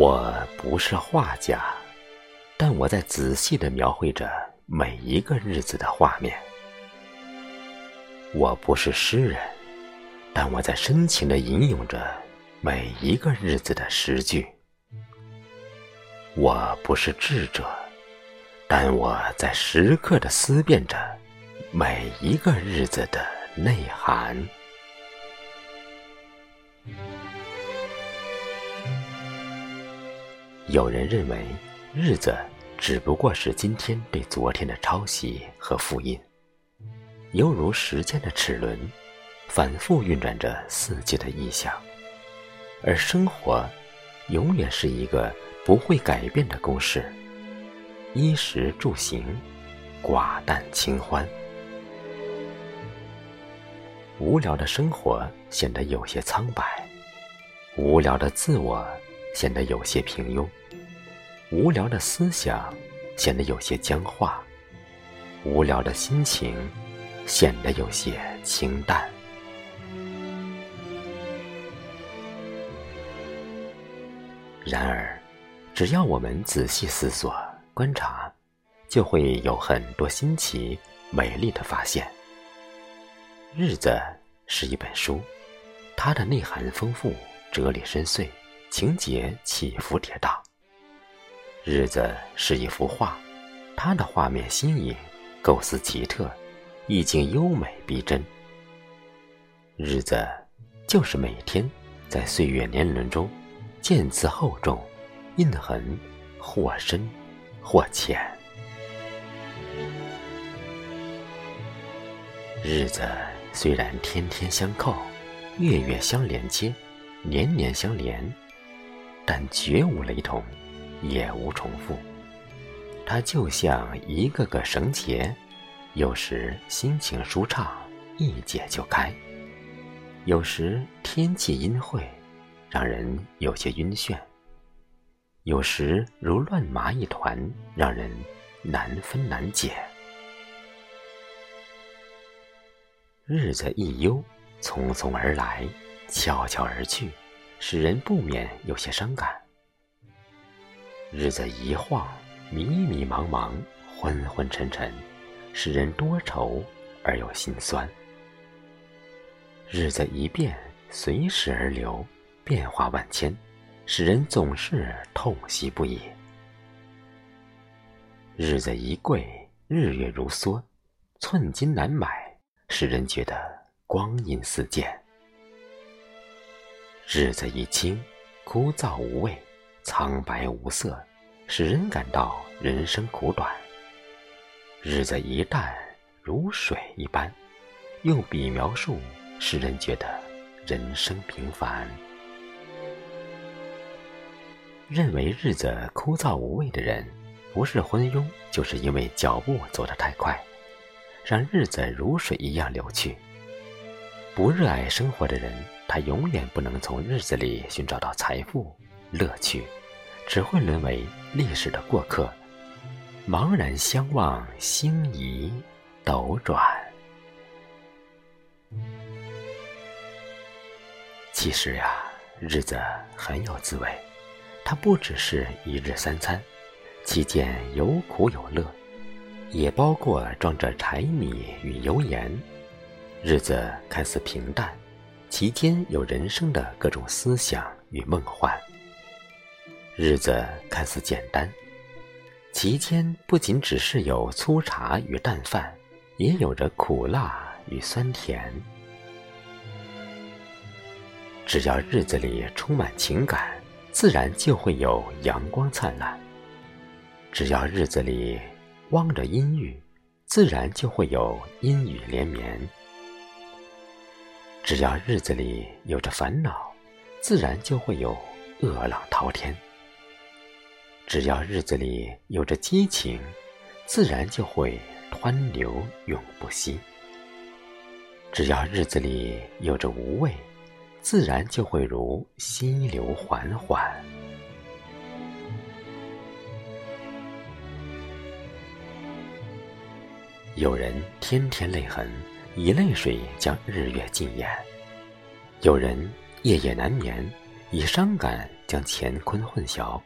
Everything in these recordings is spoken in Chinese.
我不是画家，但我在仔细的描绘着每一个日子的画面。我不是诗人，但我在深情的吟咏着每一个日子的诗句。我不是智者，但我在时刻的思辨着每一个日子的内涵。有人认为，日子只不过是今天对昨天的抄袭和复印，犹如时间的齿轮，反复运转着四季的意象；而生活，永远是一个不会改变的公式：衣食住行，寡淡清欢。无聊的生活显得有些苍白，无聊的自我显得有些平庸。无聊的思想显得有些僵化，无聊的心情显得有些清淡。然而，只要我们仔细思索、观察，就会有很多新奇、美丽的发现。日子是一本书，它的内涵丰富，哲理深邃，情节起伏跌宕。日子是一幅画，它的画面新颖，构思奇特，意境优美逼真。日子就是每天在岁月年轮中，渐次厚重，印痕或深或浅。日子虽然天天相扣，月月相连接，年年相连，但绝无雷同。也无重复，它就像一个个绳结，有时心情舒畅，一解就开；有时天气阴晦，让人有些晕眩；有时如乱麻一团，让人难分难解。日子一悠，匆匆而来，悄悄而去，使人不免有些伤感。日子一晃，迷迷茫茫，昏昏沉沉，使人多愁而又心酸。日子一变，随时而流，变化万千，使人总是痛惜不已。日子一贵，日月如梭，寸金难买，使人觉得光阴似箭。日子一轻，枯燥无味。苍白无色，使人感到人生苦短；日子一淡，如水一般，用笔描述，使人觉得人生平凡。认为日子枯燥无味的人，不是昏庸，就是因为脚步走得太快，让日子如水一样流去。不热爱生活的人，他永远不能从日子里寻找到财富。乐趣，只会沦为历史的过客，茫然相望，星移斗转。其实呀，日子很有滋味，它不只是一日三餐，其间有苦有乐，也包括装着柴米与油盐。日子看似平淡，其间有人生的各种思想与梦幻。日子看似简单，其间不仅只是有粗茶与淡饭，也有着苦辣与酸甜。只要日子里充满情感，自然就会有阳光灿烂；只要日子里汪着阴郁，自然就会有阴雨连绵；只要日子里有着烦恼，自然就会有恶浪滔天。只要日子里有着激情，自然就会湍流永不息；只要日子里有着无畏，自然就会如溪流缓缓。有人天天泪痕，以泪水将日月浸淹；有人夜夜难眠，以伤感将乾坤混淆；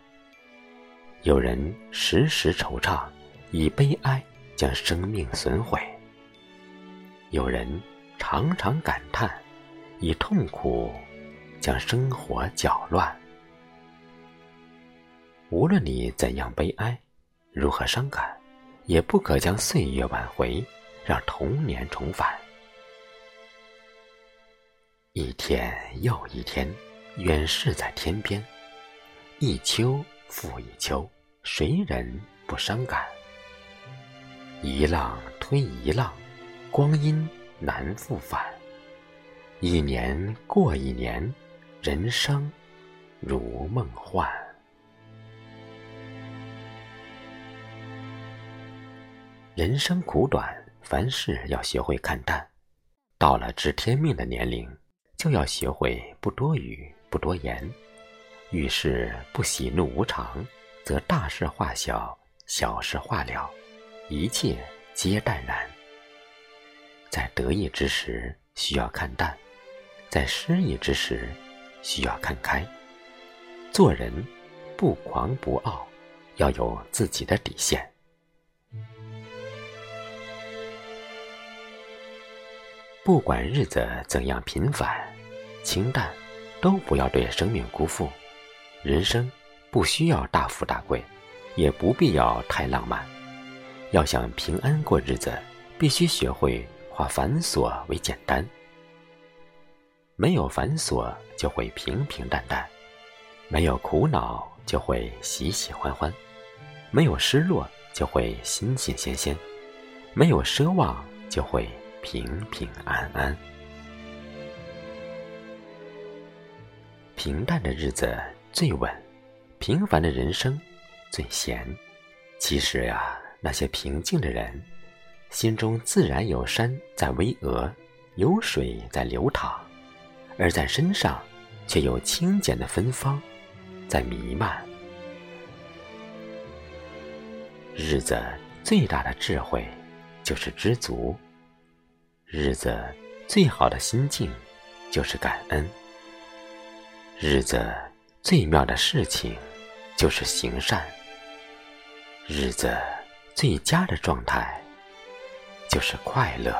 有人时时惆怅，以悲哀将生命损毁；有人常常感叹，以痛苦将生活搅乱。无论你怎样悲哀，如何伤感，也不可将岁月挽回，让童年重返。一天又一天，远逝在天边。一秋复一秋，谁人不伤感？一浪推一浪，光阴难复返。一年过一年，人生如梦幻。人生苦短，凡事要学会看淡。到了知天命的年龄。就要学会不多语，不多言。遇事不喜怒无常，则大事化小，小事化了，一切皆淡然。在得意之时需要看淡，在失意之时需要看开。做人不狂不傲，要有自己的底线。不管日子怎样平凡、清淡，都不要对生命辜负。人生不需要大富大贵，也不必要太浪漫。要想平安过日子，必须学会化繁琐为简单。没有繁琐，就会平平淡淡；没有苦恼，就会喜喜欢欢；没有失落，就会新新鲜鲜；没有奢望，就会。平平安安，平淡的日子最稳，平凡的人生最闲。其实呀，那些平静的人，心中自然有山在巍峨，有水在流淌，而在身上却有清简的芬芳在弥漫。日子最大的智慧，就是知足。日子最好的心境，就是感恩；日子最妙的事情，就是行善；日子最佳的状态，就是快乐。